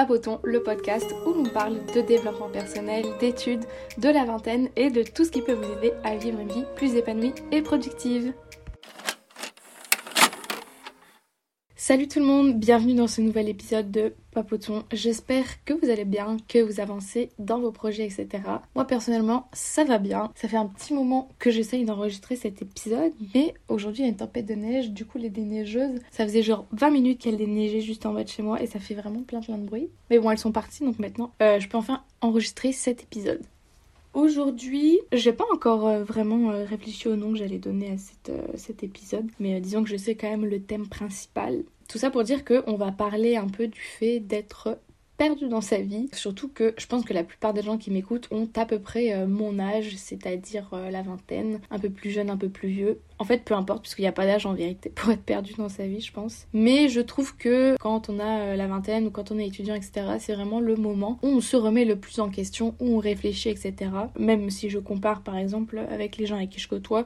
Papoton, le podcast où on parle de développement personnel, d'études, de la vingtaine et de tout ce qui peut vous aider à vivre une vie plus épanouie et productive. Salut tout le monde, bienvenue dans ce nouvel épisode de Papoton. J'espère que vous allez bien, que vous avancez dans vos projets, etc. Moi personnellement, ça va bien. Ça fait un petit moment que j'essaye d'enregistrer cet épisode, mais aujourd'hui il y a une tempête de neige, du coup les déneigeuses, ça faisait genre 20 minutes qu'elles déneigeaient juste en bas de chez moi et ça fait vraiment plein plein de bruit. Mais bon, elles sont parties donc maintenant euh, je peux enfin enregistrer cet épisode. Aujourd'hui, j'ai pas encore euh, vraiment euh, réfléchi au nom que j'allais donner à cet épisode, mais disons que je sais quand même le thème principal. Tout ça pour dire qu'on va parler un peu du fait d'être perdu dans sa vie. Surtout que je pense que la plupart des gens qui m'écoutent ont à peu près mon âge, c'est-à-dire la vingtaine, un peu plus jeune, un peu plus vieux. En fait, peu importe, puisqu'il n'y a pas d'âge en vérité pour être perdu dans sa vie, je pense. Mais je trouve que quand on a euh, la vingtaine ou quand on est étudiant, etc., c'est vraiment le moment où on se remet le plus en question, où on réfléchit, etc. Même si je compare par exemple avec les gens avec qui je côtoie,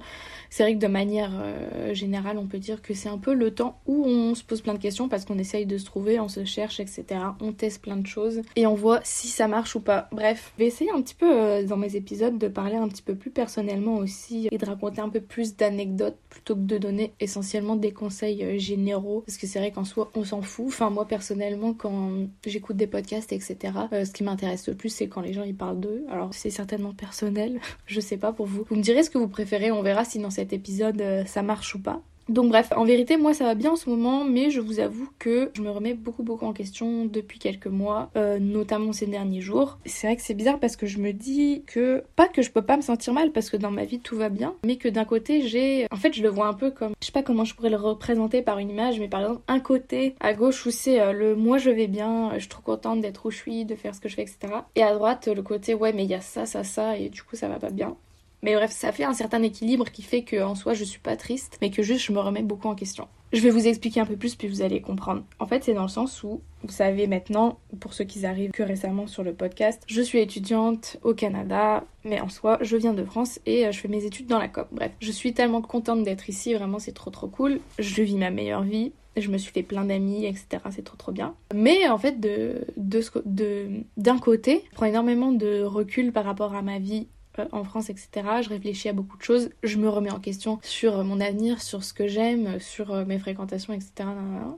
c'est vrai que de manière euh, générale, on peut dire que c'est un peu le temps où on se pose plein de questions parce qu'on essaye de se trouver, on se cherche, etc. On teste plein de choses et on voit si ça marche ou pas. Bref, je vais essayer un petit peu euh, dans mes épisodes de parler un petit peu plus personnellement aussi et de raconter un peu plus d'anecdotes plutôt que de donner essentiellement des conseils euh, généraux parce que c'est vrai qu'en soi on s'en fout. Enfin moi personnellement quand j'écoute des podcasts etc euh, ce qui m'intéresse le plus c'est quand les gens ils parlent d'eux. Alors c'est certainement personnel, je sais pas pour vous. Vous me direz ce que vous préférez, on verra si dans cet épisode euh, ça marche ou pas. Donc bref, en vérité, moi ça va bien en ce moment, mais je vous avoue que je me remets beaucoup beaucoup en question depuis quelques mois, euh, notamment ces derniers jours. C'est vrai que c'est bizarre parce que je me dis que, pas que je peux pas me sentir mal parce que dans ma vie tout va bien, mais que d'un côté j'ai... En fait je le vois un peu comme... Je sais pas comment je pourrais le représenter par une image, mais par exemple un côté à gauche où c'est euh, le moi je vais bien, je suis trop contente d'être où je suis, de faire ce que je fais, etc. Et à droite le côté ouais mais il y a ça, ça, ça, et du coup ça va pas bien. Mais bref, ça fait un certain équilibre qui fait que en soi je suis pas triste, mais que juste je me remets beaucoup en question. Je vais vous expliquer un peu plus puis vous allez comprendre. En fait, c'est dans le sens où vous savez maintenant, pour ceux qui arrivent que récemment sur le podcast, je suis étudiante au Canada, mais en soi, je viens de France et euh, je fais mes études dans la COP. Bref, je suis tellement contente d'être ici, vraiment c'est trop trop cool. Je vis ma meilleure vie, je me suis fait plein d'amis, etc. C'est trop trop bien. Mais en fait, de, de, d'un côté, je prends énormément de recul par rapport à ma vie en France, etc. Je réfléchis à beaucoup de choses. Je me remets en question sur mon avenir, sur ce que j'aime, sur euh, mes fréquentations, etc.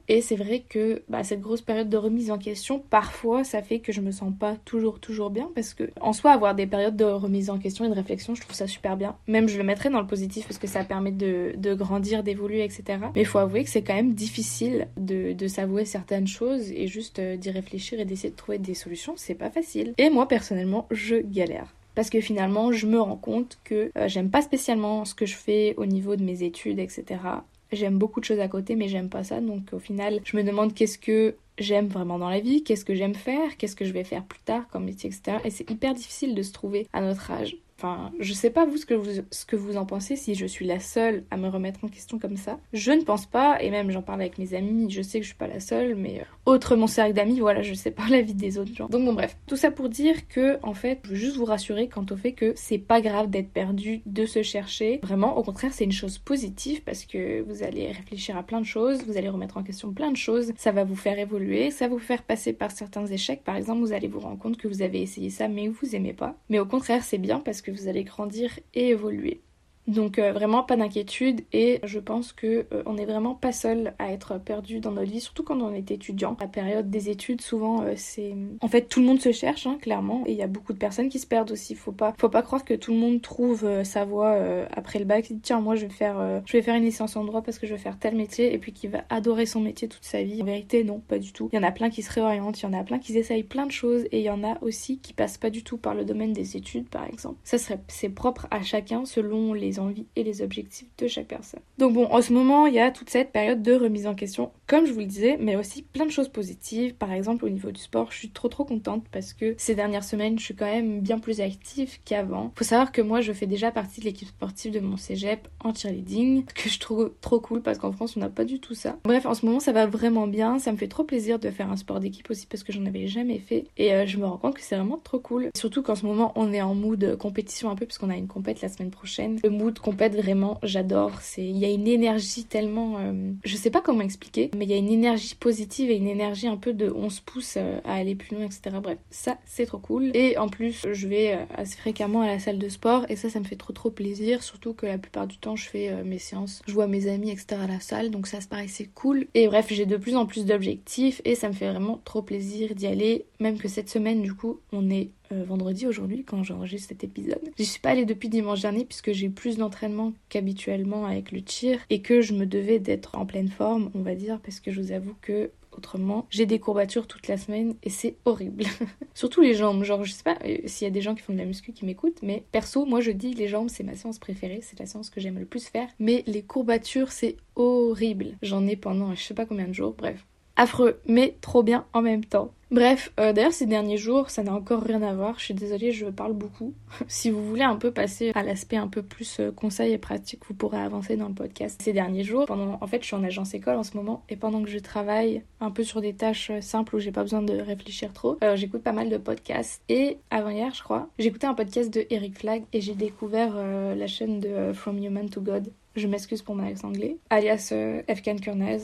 Et c'est vrai que bah, cette grosse période de remise en question, parfois, ça fait que je me sens pas toujours, toujours bien parce que, en soi, avoir des périodes de remise en question et de réflexion, je trouve ça super bien. Même je le mettrais dans le positif parce que ça permet de, de grandir, d'évoluer, etc. Mais il faut avouer que c'est quand même difficile de, de s'avouer certaines choses et juste euh, d'y réfléchir et d'essayer de trouver des solutions. C'est pas facile. Et moi, personnellement, je galère parce que finalement je me rends compte que euh, j'aime pas spécialement ce que je fais au niveau de mes études, etc. J'aime beaucoup de choses à côté, mais j'aime pas ça. Donc au final, je me demande qu'est-ce que j'aime vraiment dans la vie, qu'est-ce que j'aime faire, qu'est-ce que je vais faire plus tard comme métier, etc. Et c'est hyper difficile de se trouver à notre âge. Enfin, je sais pas vous ce que vous, ce que vous en pensez, si je suis la seule à me remettre en question comme ça. Je ne pense pas, et même j'en parle avec mes amis, je sais que je suis pas la seule, mais euh, autre mon cercle d'amis, voilà, je sais pas la vie des autres gens. Donc bon bref, tout ça pour dire que, en fait, je veux juste vous rassurer quant au fait que c'est pas grave d'être perdu, de se chercher. Vraiment, au contraire, c'est une chose positive parce que vous allez réfléchir à plein de choses, vous allez remettre en question plein de choses, ça va vous faire évoluer, ça va vous faire passer par certains échecs. Par exemple, vous allez vous rendre compte que vous avez essayé ça mais vous aimez pas. Mais au contraire, c'est bien parce que que vous allez grandir et évoluer. Donc euh, vraiment pas d'inquiétude et je pense que euh, on n'est vraiment pas seul à être perdu dans notre vie, surtout quand on est étudiant. La période des études, souvent euh, c'est, en fait tout le monde se cherche hein, clairement et il y a beaucoup de personnes qui se perdent aussi. Faut pas, faut pas croire que tout le monde trouve sa voie après le bac. Tiens moi je vais faire, je vais faire une licence en droit parce que je veux faire tel métier et puis qui va adorer son métier toute sa vie. En vérité non, pas du tout. Il y en a plein qui se réorientent, il y en a plein qui essayent plein de choses et il y en a aussi qui passent pas du tout par le domaine des études par exemple. Ça serait, c'est propre à chacun selon les envies et les objectifs de chaque personne. Donc bon, en ce moment, il y a toute cette période de remise en question, comme je vous le disais, mais aussi plein de choses positives. Par exemple, au niveau du sport, je suis trop trop contente parce que ces dernières semaines, je suis quand même bien plus active qu'avant. Faut savoir que moi, je fais déjà partie de l'équipe sportive de mon cégep en cheerleading, que je trouve trop cool parce qu'en France, on n'a pas du tout ça. Bref, en ce moment, ça va vraiment bien. Ça me fait trop plaisir de faire un sport d'équipe aussi parce que j'en avais jamais fait et euh, je me rends compte que c'est vraiment trop cool. Surtout qu'en ce moment, on est en mood compétition un peu puisqu'on a une compète la semaine prochaine. Le mood foot, compète vraiment, j'adore. C'est, il y a une énergie tellement, euh, je sais pas comment expliquer, mais il y a une énergie positive et une énergie un peu de on se pousse euh, à aller plus loin, etc. Bref, ça c'est trop cool. Et en plus, je vais euh, assez fréquemment à la salle de sport et ça, ça me fait trop trop plaisir. Surtout que la plupart du temps, je fais mes séances, je vois mes amis, etc. à la salle, donc ça se paraît c'est cool. Et bref, j'ai de plus en plus d'objectifs et ça me fait vraiment trop plaisir d'y aller. Même que cette semaine, du coup, on est euh, vendredi aujourd'hui quand j'enregistre cet épisode. J'y suis pas allée depuis dimanche dernier puisque j'ai plus d'entraînement qu'habituellement avec le tir et que je me devais d'être en pleine forme, on va dire, parce que je vous avoue que autrement. J'ai des courbatures toute la semaine et c'est horrible. Surtout les jambes. Genre, je sais pas euh, s'il y a des gens qui font de la muscu qui m'écoutent, mais perso, moi je dis les jambes, c'est ma séance préférée, c'est la séance que j'aime le plus faire. Mais les courbatures, c'est horrible. J'en ai pendant je sais pas combien de jours, bref affreux, mais trop bien en même temps. Bref, euh, d'ailleurs ces derniers jours, ça n'a encore rien à voir, je suis désolée, je parle beaucoup. si vous voulez un peu passer à l'aspect un peu plus euh, conseil et pratique, vous pourrez avancer dans le podcast. Ces derniers jours, en fait je suis en agence école en ce moment, et pendant que je travaille un peu sur des tâches euh, simples où j'ai pas besoin de réfléchir trop, j'écoute pas mal de podcasts. Et avant-hier, je crois, j'écoutais un podcast de Eric Flag et j'ai découvert la chaîne de From Human to God je m'excuse pour mon accent anglais, alias euh, Efkan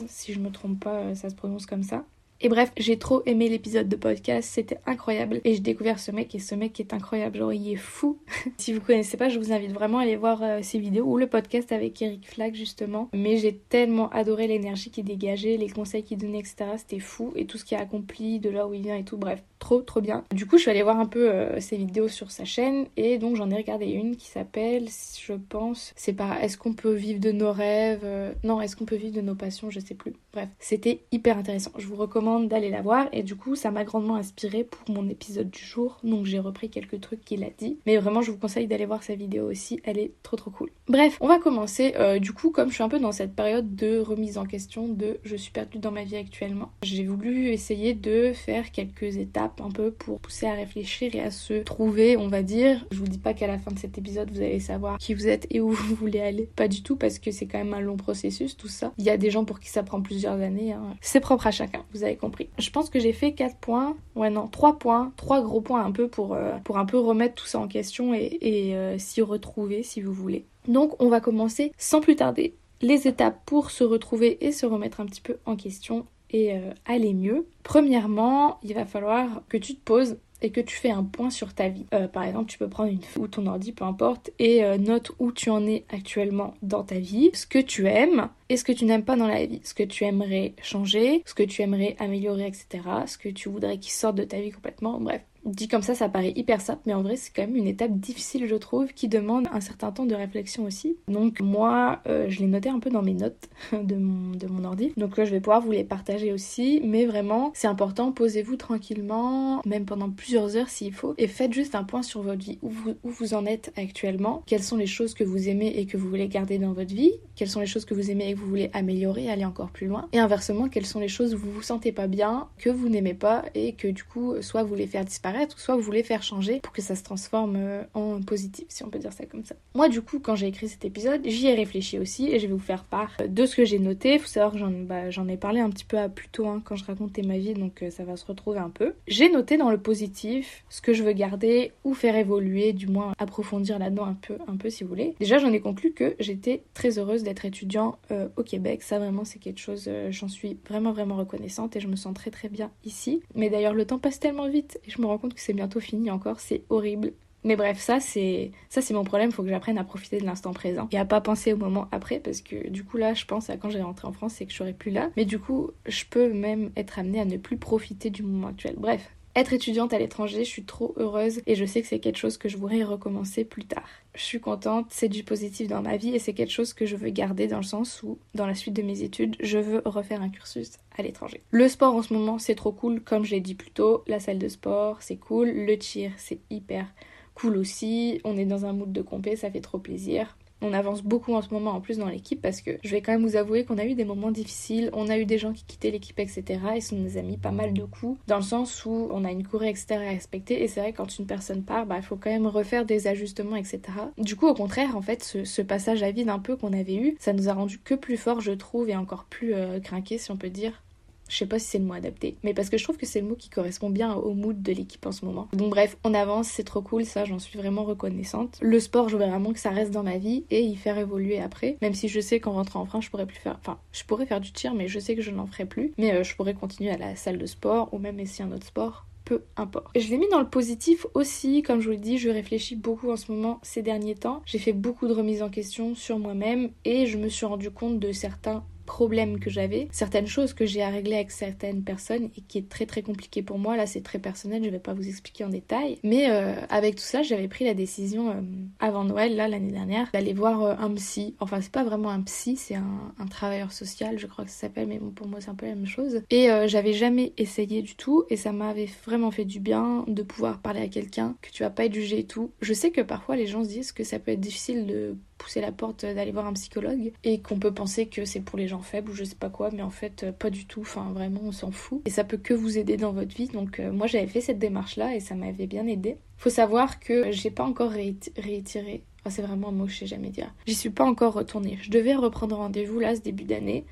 si je me trompe pas, euh, ça se prononce comme ça. Et bref, j'ai trop aimé l'épisode de podcast, c'était incroyable. Et j'ai découvert ce mec et ce mec est incroyable, genre il est fou. si vous connaissez pas, je vous invite vraiment à aller voir euh, ses vidéos ou le podcast avec Eric Flag justement. Mais j'ai tellement adoré l'énergie qu'il dégageait, les conseils qu'il donnait, etc. C'était fou. Et tout ce qu'il a accompli, de là où il vient et tout, bref, trop trop bien. Du coup, je suis allée voir un peu euh, ses vidéos sur sa chaîne et donc j'en ai regardé une qui s'appelle, je pense, c'est pas est-ce qu'on peut vivre de nos rêves euh, Non, est-ce qu'on peut vivre de nos passions Je sais plus. Bref, c'était hyper intéressant. Je vous recommande d'aller la voir et du coup, ça m'a grandement inspiré pour mon épisode du jour. Donc j'ai repris quelques trucs qu'il a dit, mais vraiment, je vous conseille d'aller voir sa vidéo aussi. Elle est trop trop cool. Bref, on va commencer. Euh, du coup, comme je suis un peu dans cette période de remise en question de je suis perdue dans ma vie actuellement, j'ai voulu essayer de faire quelques étapes un peu pour pousser à réfléchir et à se trouver, on va dire. Je vous dis pas qu'à la fin de cet épisode vous allez savoir qui vous êtes et où vous voulez aller. Pas du tout parce que c'est quand même un long processus tout ça. Il y a des gens pour qui ça prend plusieurs années. Hein. C'est propre à chacun, vous avez compris. Je pense que j'ai fait 4 points, ouais non, 3 points, 3 gros points un peu pour, euh, pour un peu remettre tout ça en question et, euh, s'y retrouver si vous voulez. Donc on va commencer sans plus tarder les étapes pour se retrouver et se remettre un petit peu en question euh, aller mieux. Premièrement, il va falloir que tu te poses et que tu fais un point sur ta vie. Euh, par exemple, tu peux prendre une ou ton ordi, peu importe, et euh, note où tu en es actuellement dans ta vie, ce que tu aimes et ce que tu n'aimes pas dans la vie, ce que tu aimerais changer, ce que tu aimerais améliorer, etc. Ce que tu voudrais qu'il sorte de ta vie complètement. Bref, Dit comme ça, ça paraît hyper simple, mais en vrai, c'est quand même une étape difficile, je trouve, qui demande un certain temps de réflexion aussi. Donc, moi, euh, je l'ai noté un peu dans mes notes de mon, ordi. Donc, là, je vais pouvoir vous les partager aussi. Mais vraiment, c'est important, posez-vous tranquillement, même pendant plusieurs heures s'il faut, et faites juste un point sur votre vie, où vous, où vous en êtes actuellement, quelles sont les choses que vous aimez et que vous voulez garder dans votre vie, quelles sont les choses que vous aimez et que vous voulez améliorer, aller encore plus loin, et inversement, quelles sont les choses où vous vous sentez pas bien, que vous n'aimez pas, et que du coup, soit vous les faire disparaître, soit vous voulez faire changer pour que ça se transforme euh, en positif, si on peut dire ça comme ça. Moi, du coup, quand j'ai écrit cet épisode, j'y ai réfléchi aussi et je vais vous faire part de ce que j'ai noté. Faut savoir que j'en bah, ai parlé un petit peu à plus tôt hein, quand je racontais ma vie, donc euh, ça va se retrouver un peu. J'ai noté dans le positif ce que je veux garder ou faire évoluer, du moins approfondir là-dedans un peu, un peu si vous voulez. Déjà, j'en ai conclu que j'étais très heureuse d'être étudiant euh, au Québec. Ça, vraiment, c'est quelque chose, j'en suis vraiment, vraiment reconnaissante et je me sens très, très bien ici. Mais d'ailleurs, le temps passe tellement vite et je me rends que c'est bientôt fini encore, c'est horrible. Mais bref, ça c'est ça c'est mon problème, faut que j'apprenne à profiter de l'instant présent et à pas penser au moment après parce que du coup là, je pense à quand j'ai rentré en France, c'est que je serai plus là, mais du coup, je peux même être amenée à ne plus profiter du moment actuel. Bref, être étudiante à l'étranger, je suis trop heureuse et je sais que c'est quelque chose que je voudrais recommencer plus tard. Je suis contente, c'est du positif dans ma vie et c'est quelque chose que je veux garder dans le sens où, dans la suite de mes études, je veux refaire un cursus à l'étranger. Le sport en ce moment, c'est trop cool, comme je l'ai dit plus tôt. La salle de sport, c'est cool. Le tir, c'est hyper cool aussi. On est dans un mood de compé, ça fait trop plaisir. On avance beaucoup en ce moment en plus dans l'équipe parce que je vais quand même vous avouer qu'on a eu des moments difficiles, on a eu des gens qui quittaient l'équipe, etc. Et ça nous a mis pas mal de coups dans le sens où on a une courée extérieure à respecter et c'est vrai quand une personne part, bah il faut quand même refaire des ajustements, etc. Du coup, au contraire, en fait, ce, passage à vide un peu qu'on avait eu, ça nous a rendu que plus fort, je trouve, et encore plus euh, si on peut dire Je sais pas si c'est le mot adapté, mais parce que je trouve que c'est le mot qui correspond bien au mood de l'équipe en ce moment. Donc bref, on avance, c'est trop cool, ça j'en suis vraiment reconnaissante. Le sport, je veux vraiment que ça reste dans ma vie et y faire évoluer après, même si je sais qu'en rentrant en France, je pourrais plus faire, enfin, je pourrais faire du tir, mais je sais que je n'en ferai plus. Mais euh, je pourrais continuer à la salle de sport ou même essayer un autre sport peu importe. Je l'ai mis dans le positif aussi, comme je vous l'ai dit, je réfléchis beaucoup en ce moment ces derniers temps. J'ai fait beaucoup de remises en question sur moi-même et je me suis rendu compte de certains problèmes que j'avais, certaines choses que j'ai à régler avec certaines personnes et qui est très très compliqué pour moi. Là, c'est très personnel, je vais pas vous expliquer en détail. Mais euh, avec tout ça, j'avais pris la décision euh, avant Noël, là, l'année dernière, d'aller voir euh, un psy. Enfin, c'est pas vraiment un psy, c'est un, un, travailleur social, je crois que ça s'appelle, mais bon, pour moi, c'est un peu la même chose. Et j'avais jamais essayé du tout et ça m'avait vraiment fait du bien de pouvoir parler à quelqu'un, que tu vas pas être jugé et tout. Je sais que parfois les gens se disent que ça peut être difficile de pousser la porte d'aller voir un psychologue et qu'on peut penser que c'est pour les gens faibles ou je sais pas quoi, mais en fait, pas du tout. Enfin, vraiment, on s'en fout. Et ça peut que vous aider dans votre vie. Donc, euh, moi, j'avais fait cette démarche-là et ça m'avait bien aidé. Faut savoir que j'ai pas encore réitéré. c'est vraiment un mot que je sais jamais dire. J'y suis pas encore retournée. Je devais reprendre rendez-vous là ce début d'année.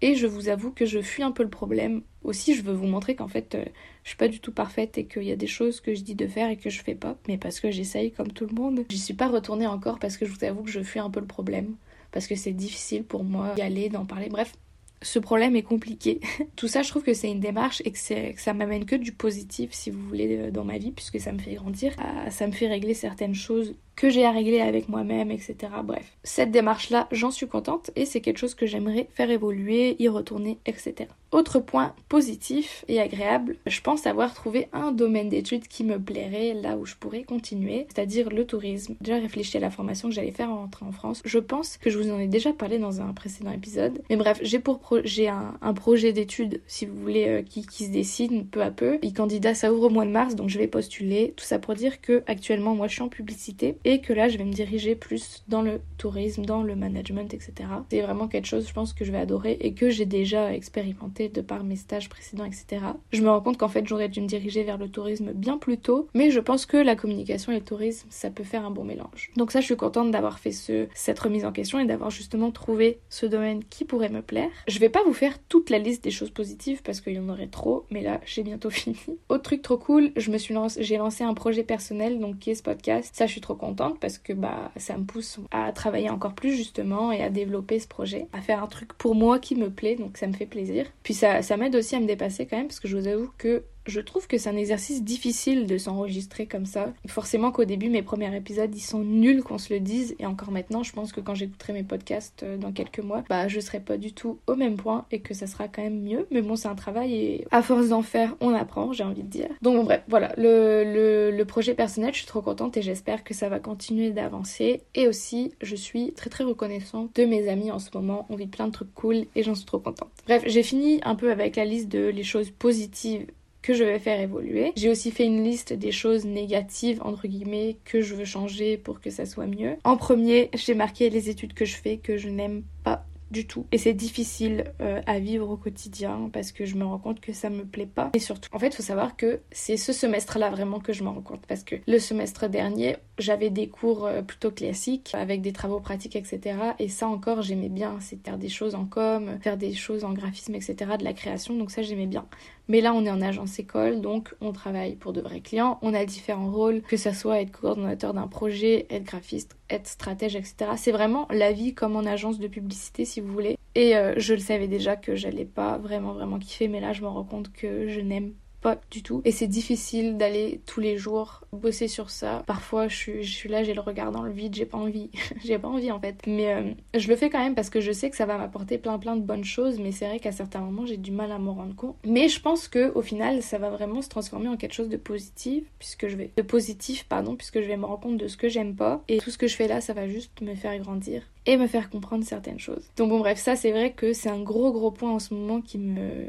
Et je vous avoue que je fuis un peu le problème. Aussi, je veux vous montrer qu'en fait, euh, je suis pas du tout parfaite et qu'il y a des choses que je dis de faire et que je fais pas, mais parce que j'essaye comme tout le monde. J'y suis pas retournée encore parce que je vous avoue que je fuis un peu le problème. Parce que c'est difficile pour moi d'y aller, d'en parler. Bref, ce problème est compliqué. Tout ça, je trouve que c'est une démarche et que, ça m'amène que du positif, si vous voulez, euh, dans ma vie, puisque ça me fait grandir. Ah, ça me fait régler certaines choses que j'ai à régler avec moi-même, etc. Bref, cette démarche-là, j'en suis contente et c'est quelque chose que j'aimerais faire évoluer, y retourner, etc. Autre point positif et agréable, je pense avoir trouvé un domaine d'études qui me plairait là où je pourrais continuer, c'est-à-dire le tourisme. Déjà réfléchi à la formation que j'allais faire en rentrant en France. Je pense que je vous en ai déjà parlé dans un précédent épisode. Mais bref, j'ai pour j'ai un, projet d'études, si vous voulez, euh, qui, qui, se dessine peu à peu. Et candidat, ça ouvre au mois de mars, donc je vais postuler. Tout ça pour dire que actuellement, moi, je suis en publicité et que là je vais me diriger plus dans le tourisme, dans le management, etc. C'est vraiment quelque chose je pense que je vais adorer et que j'ai déjà expérimenté de par mes stages précédents, etc. Je me rends compte qu'en fait j'aurais dû me diriger vers le tourisme bien plus tôt, mais je pense que la communication et le tourisme ça peut faire un bon mélange. Donc ça je suis contente d'avoir fait ce, cette remise en question et d'avoir justement trouvé ce domaine qui pourrait me plaire. Je vais pas vous faire toute la liste des choses positives parce qu'il y en aurait trop, mais là j'ai bientôt fini. Autre truc trop cool, je me suis j'ai lancé un projet personnel donc qui est ce podcast. Ça je suis trop contente parce que bah ça me pousse à travailler encore plus justement et à développer ce projet, à faire un truc pour moi qui me plaît, donc ça me fait plaisir. Puis ça, ça m'aide aussi à me dépasser quand même parce que je vous avoue que je trouve que c'est un exercice difficile de s'enregistrer comme ça. Forcément qu'au début, mes premiers épisodes, ils sont nuls qu'on se le dise. Et encore maintenant, je pense que quand j'écouterai mes podcasts euh, dans quelques mois, bah je serai pas du tout au même point et que ça sera quand même mieux. Mais bon, c'est un travail et à force d'en faire, on apprend, j'ai envie de dire. Donc bref, voilà. Le, le, le projet personnel, je suis trop contente et j'espère que ça va continuer d'avancer. Et aussi, je suis très très reconnaissante de mes amis en ce moment. On vit plein de trucs cool et j'en suis trop contente. Bref, j'ai fini un peu avec la liste de les choses positives que je vais faire évoluer. J'ai aussi fait une liste des choses négatives, entre guillemets, que je veux changer pour que ça soit mieux. En premier, j'ai marqué les études que je fais que je n'aime pas du tout. Et c'est difficile euh, à vivre au quotidien parce que je me rends compte que ça me plaît pas. Et surtout, en fait, il faut savoir que c'est ce semestre-là vraiment que je m'en rends compte parce que le semestre dernier, j'avais des cours euh, plutôt classiques avec des travaux pratiques, etc. Et ça encore, j'aimais bien. C'est faire des choses en com, faire des choses en graphisme, etc. De la création. Donc ça, j'aimais bien. Mais là, on est en agence école, donc on travaille pour de vrais clients. On a différents rôles, que ça soit être coordonnateur d'un projet, être graphiste, être stratège, etc. C'est vraiment la vie comme en agence de publicité, si vous voulez. Et euh, je le savais déjà que j'allais pas vraiment, vraiment kiffer, mais là, je me rends compte que je n'aime pas du tout. Et c'est difficile d'aller tous les jours bosser sur ça. Parfois, je suis, là, j'ai le regard dans le vide, j'ai pas envie. j'ai pas envie en fait. Mais euh, je le fais quand même parce que je sais que ça va m'apporter plein plein de bonnes choses. Mais c'est vrai qu'à certains moments, j'ai du mal à m'en rendre compte. Mais je pense que au final, ça va vraiment se transformer en quelque chose de positif, puisque je vais de positif, pardon, puisque je vais me rendre compte de ce que j'aime pas. Et tout ce que je fais là, ça va juste me faire grandir et me faire comprendre certaines choses. Donc bon bref, ça c'est vrai que c'est un gros gros point en ce moment qui me,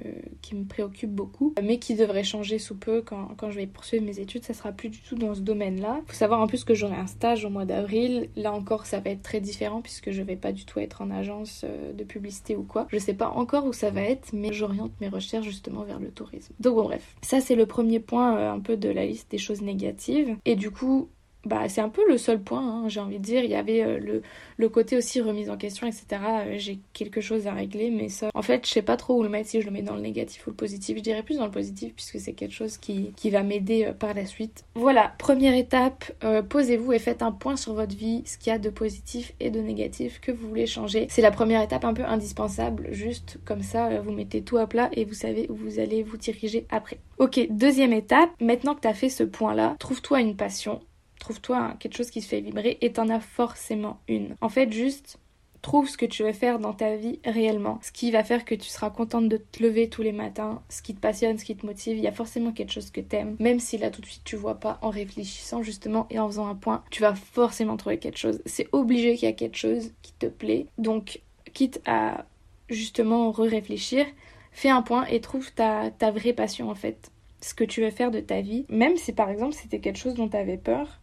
préoccupe beaucoup, mais qui devrait changer sous peu quand, quand je vais poursuivre mes études, ça sera plus du tout dans ce domaine-là. Faut savoir en plus que j'aurai un stage au mois d'avril, là encore ça va être très différent puisque je vais pas du tout être en agence euh, de publicité ou quoi. Je sais pas encore où ça va être, mais j'oriente mes recherches justement vers le tourisme. Donc bon bref, ça c'est le premier point euh, un peu de la liste des choses négatives. Et du coup, bah, c'est un peu le seul point, hein, j'ai envie de dire. Il y avait euh, le, côté aussi remise en question, etc. Euh, j'ai quelque chose à régler, mais ça, en fait, je sais pas trop où le mettre, si je le mets dans le négatif ou le positif. Je dirais plus dans le positif, puisque c'est quelque chose qui, qui va m'aider euh, par la suite. Voilà, première étape, posez-vous et faites un point sur votre vie, ce qu'il y a de positif et de négatif que vous voulez changer. C'est la première étape un peu indispensable, juste comme ça, vous mettez tout à plat et vous savez où vous allez vous diriger après. Ok, deuxième étape, maintenant que tu as fait ce point-là, trouve-toi une passion trouve-toi quelque chose qui se fait vibrer et t'en as forcément une. En fait, juste trouve ce que tu veux faire dans ta vie réellement, ce qui va faire que tu seras contente de te lever tous les matins, ce qui te passionne, ce qui te motive, il y a forcément quelque chose que t'aimes, même si là tout de suite tu vois pas en réfléchissant justement et en faisant un point, tu vas forcément trouver quelque chose. C'est obligé qu'il y a quelque chose qui te plaît, donc quitte à justement re-réfléchir, fais un point et trouve ta, ta vraie passion en fait, ce que tu veux faire de ta vie, même si par exemple c'était quelque chose dont tu avais peur,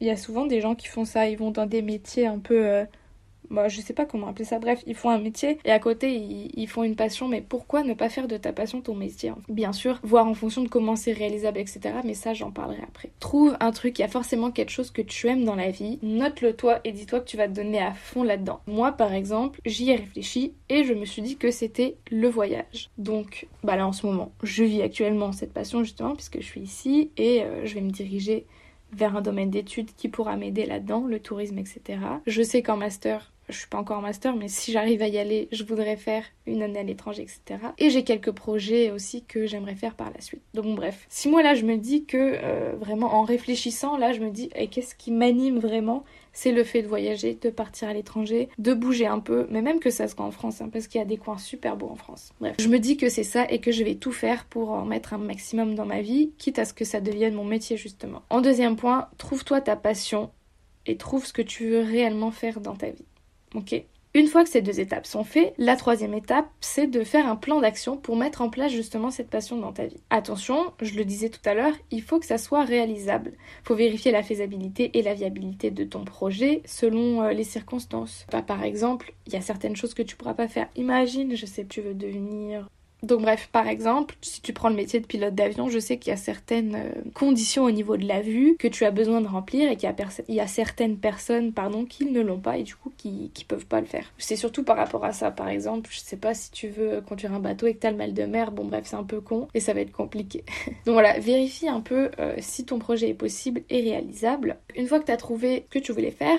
il y a souvent des gens qui font ça, ils vont dans des métiers un peu... Euh, bah, je sais pas comment appeler ça, bref, ils font un métier et à côté ils, font une passion, mais pourquoi ne pas faire de ta passion ton métier Bien sûr, voir en fonction de comment c'est réalisable, etc. Mais ça, j'en parlerai après. Trouve un truc, il y a forcément quelque chose que tu aimes dans la vie, note-le toi et dis-toi que tu vas te donner à fond là-dedans. Moi, par exemple, j'y ai réfléchi et je me suis dit que c'était le voyage. Donc, bah là en ce moment, je vis actuellement cette passion justement puisque je suis ici et euh, je vais me diriger vers un domaine d'études qui pourra m'aider là-dedans, le tourisme, etc. Je sais qu'en master, je suis pas encore en master, mais si j'arrive à y aller, je voudrais faire une année à l'étranger, etc. Et j'ai quelques projets aussi que j'aimerais faire par la suite. Donc bref, si moi là je me dis que euh, vraiment en réfléchissant, là je me dis qu'est-ce qui m'anime vraiment c'est le fait de voyager, de partir à l'étranger, de bouger un peu, mais même que ça se voit en France, hein, parce qu'il y a des coins super beaux en France. Bref, je me dis que c'est ça et que je vais tout faire pour en mettre un maximum dans ma vie, quitte à ce que ça devienne mon métier justement. En deuxième point, trouve-toi ta passion et trouve ce que tu veux réellement faire dans ta vie. Ok? Une fois que ces deux étapes sont faites, la troisième étape, c'est de faire un plan d'action pour mettre en place justement cette passion dans ta vie. Attention, je le disais tout à l'heure, il faut que ça soit réalisable. Il faut vérifier la faisabilité et la viabilité de ton projet selon euh, les circonstances. Bah, par exemple, il y a certaines choses que tu pourras pas faire. Imagine, je sais, tu veux devenir donc bref, par exemple, si tu prends le métier de pilote d'avion, je sais qu'il y a certaines euh, conditions au niveau de la vue que tu as besoin de remplir et qu'il y, a, certaines personnes pardon, qui ne l'ont pas et du coup qui, qui peuvent pas le faire. C'est surtout par rapport à ça, par exemple, je sais pas si tu veux conduire un bateau et que tu as le mal de mer, bon bref, c'est un peu con et ça va être compliqué. Donc voilà, vérifie un peu euh, si ton projet est possible et réalisable. Une fois que tu as trouvé ce que tu voulais faire,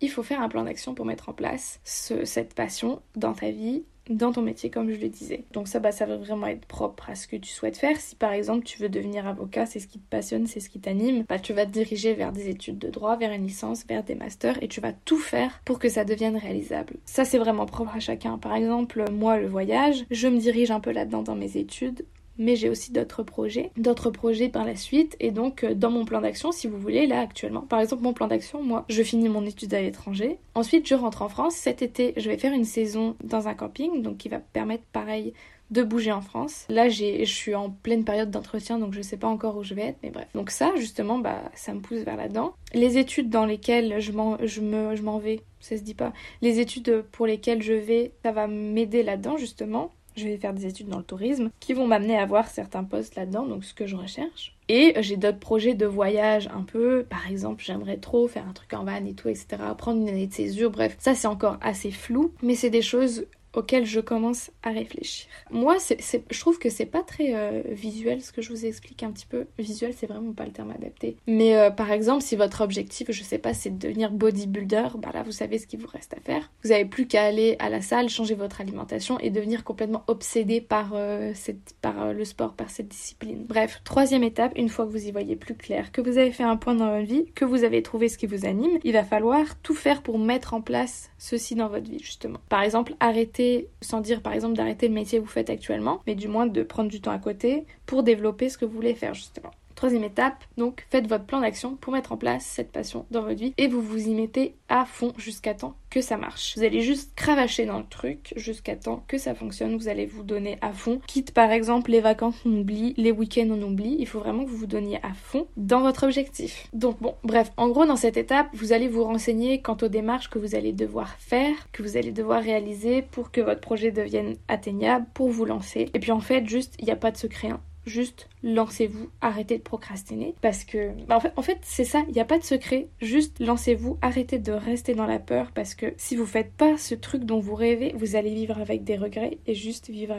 il faut faire un plan d'action pour mettre en place cette passion dans ta vie dans ton métier comme je le disais. Donc ça, bah, ça va vraiment être propre à ce que tu souhaites faire. Si par exemple tu veux devenir avocat, c'est ce qui te passionne, c'est ce qui t'anime, bah, tu vas te diriger vers des études de droit, vers une licence, vers des masters et tu vas tout faire pour que ça devienne réalisable. Ça c'est vraiment propre à chacun. Par exemple, moi le voyage, je me dirige un peu là-dedans dans mes études mais j'ai aussi d'autres projets, d'autres projets par la suite. Et donc, euh, dans mon plan d'action, si vous voulez, là actuellement, par exemple, mon plan d'action, moi, je finis mon étude à l'étranger. Ensuite, je rentre en France. Cet été, je vais faire une saison dans un camping, donc qui va permettre, pareil, de bouger en France. Là, je suis en pleine période d'entretien, donc je sais pas encore où je vais être, mais bref. Donc ça, justement, bah, ça me pousse vers là-dedans. Les études dans lesquelles je m'en, je me, je m'en vais, ça se dit pas. Les études pour lesquelles je vais, ça va m'aider là-dedans, justement je vais faire des études dans le tourisme qui vont m'amener à voir certains postes là-dedans, donc ce que je recherche. Et j'ai d'autres projets de voyage un peu, par exemple j'aimerais trop faire un truc en van et tout, etc. Prendre une année de césure, bref, ça c'est encore assez flou, mais c'est des choses auquel je commence à réfléchir. Moi, je trouve que c'est pas très euh, visuel ce que je vous explique un petit peu. Visuel, c'est vraiment pas le terme adapté. Mais euh, par exemple, si votre objectif, je sais pas, c'est de devenir bodybuilder, bah là, vous savez ce qu'il vous reste à faire. Vous avez plus qu'à aller à la salle, changer votre alimentation et devenir complètement obsédé par, euh, par le sport, par cette discipline. Bref, troisième étape, une fois que vous y voyez plus clair, que vous avez fait un point dans votre vie, que vous avez trouvé ce qui vous anime, il va falloir tout faire pour mettre en place ceci dans votre vie, justement. Par exemple, arrêter sans dire par exemple d'arrêter le métier que vous faites actuellement, mais du moins de prendre du temps à côté pour développer ce que vous voulez faire justement. Troisième étape, donc faites votre plan d'action pour mettre en place cette passion dans votre vie et vous vous y mettez à fond jusqu'à temps que ça marche. Vous allez juste cravacher dans le truc jusqu'à temps que ça fonctionne. Vous allez vous donner à fond. Quitte par exemple les vacances on oublie, les week-ends on oublie. Il faut vraiment que vous vous donniez à fond dans votre objectif. Donc bon, bref, en gros dans cette étape, vous allez vous renseigner quant aux démarches que vous allez devoir faire, que vous allez devoir réaliser pour que votre projet devienne atteignable, pour vous lancer. Et puis en fait, juste, il n'y a pas de secret. Hein juste lancez-vous, arrêtez de procrastiner. Parce que, bah, en fait, c'est ça, il n'y a pas de secret. Juste lancez-vous, arrêtez de rester dans la peur. Parce que si vous faites pas ce truc dont vous rêvez, vous allez vivre avec des regrets. Et juste vivre,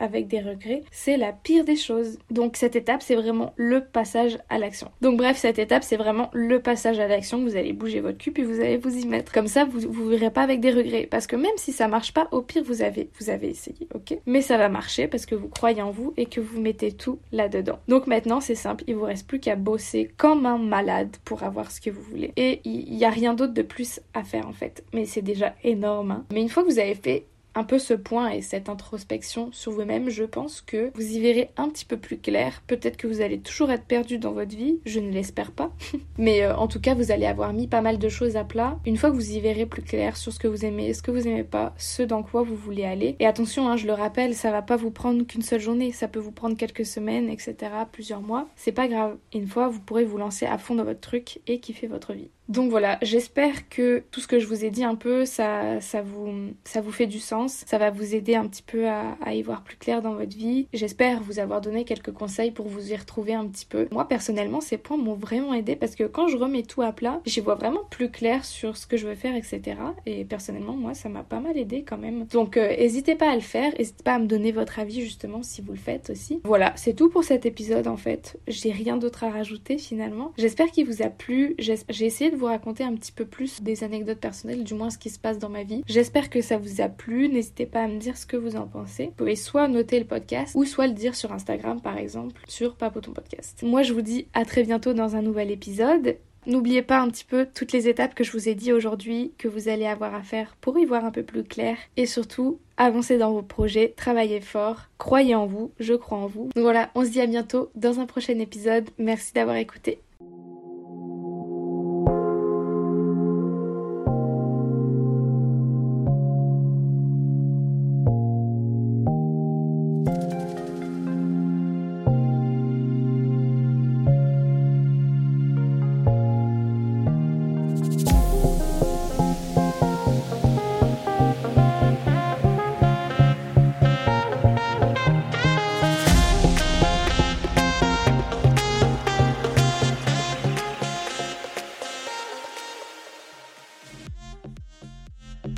avec des regrets, c'est la pire des choses. Donc cette étape, c'est vraiment le passage à l'action. Donc bref, cette étape, c'est vraiment le passage à l'action. Vous allez bouger votre cul, puis vous allez vous y mettre. Comme ça, vous, vous verrez pas avec des regrets. Parce que même si ça marche pas, au pire, vous avez, vous avez essayé, ok? Mais ça va marcher parce que vous croyez en vous et que vous mettez tout là-dedans. Donc maintenant, c'est simple, il vous reste plus qu'à bosser comme un malade pour avoir ce que vous voulez. Et il y, a rien d'autre de plus à faire en fait. Mais c'est déjà énorme. Hein. Mais une fois que vous avez fait un peu ce point et cette introspection sur vous-même, je pense que vous y verrez un petit peu plus clair. Peut-être que vous allez toujours être perdu dans votre vie, je ne l'espère pas. Mais euh, en tout cas, vous allez avoir mis pas mal de choses à plat. Une fois que vous y verrez plus clair sur ce que vous aimez, ce que vous aimez pas, ce dans quoi vous voulez aller. Et attention, hein, je le rappelle, ça va pas vous prendre qu'une seule journée, ça peut vous prendre quelques semaines, etc., plusieurs mois. C'est pas grave. Une fois, vous pourrez vous lancer à fond dans votre truc et kiffer votre vie. Donc voilà, j'espère que tout ce que je vous ai dit un peu, ça, ça, vous, ça vous fait du sens, ça va vous aider un petit peu à, y voir plus clair dans votre vie. J'espère vous avoir donné quelques conseils pour vous y retrouver un petit peu. Moi personnellement, ces points m'ont vraiment aidé parce que quand je remets tout à plat, j'y vois vraiment plus clair sur ce que je veux faire, etc. Et personnellement, moi, ça m'a pas mal aidé quand même. Donc euh, n'hésitez pas à le faire, n'hésitez pas à me donner votre avis justement si vous le faites aussi. Voilà, c'est tout pour cet épisode en fait. J'ai rien d'autre à rajouter finalement. J'espère qu'il vous a plu. J'ai essayé de vous raconter un petit peu plus des anecdotes personnelles, du moins ce qui se passe dans ma vie. J'espère que ça vous a plu. N'hésitez pas à me dire ce que vous en pensez. Vous pouvez soit noter le podcast ou soit le dire sur Instagram par exemple, sur Papoton Podcast. Moi je vous dis à très bientôt dans un nouvel épisode. N'oubliez pas un petit peu toutes les étapes que je vous ai dit aujourd'hui, que vous allez avoir à faire pour y voir un peu plus clair. Et surtout, avancez dans vos projets, travaillez fort, croyez en vous, je crois en vous. Donc voilà, on se dit à bientôt dans un prochain épisode. Merci d'avoir écouté.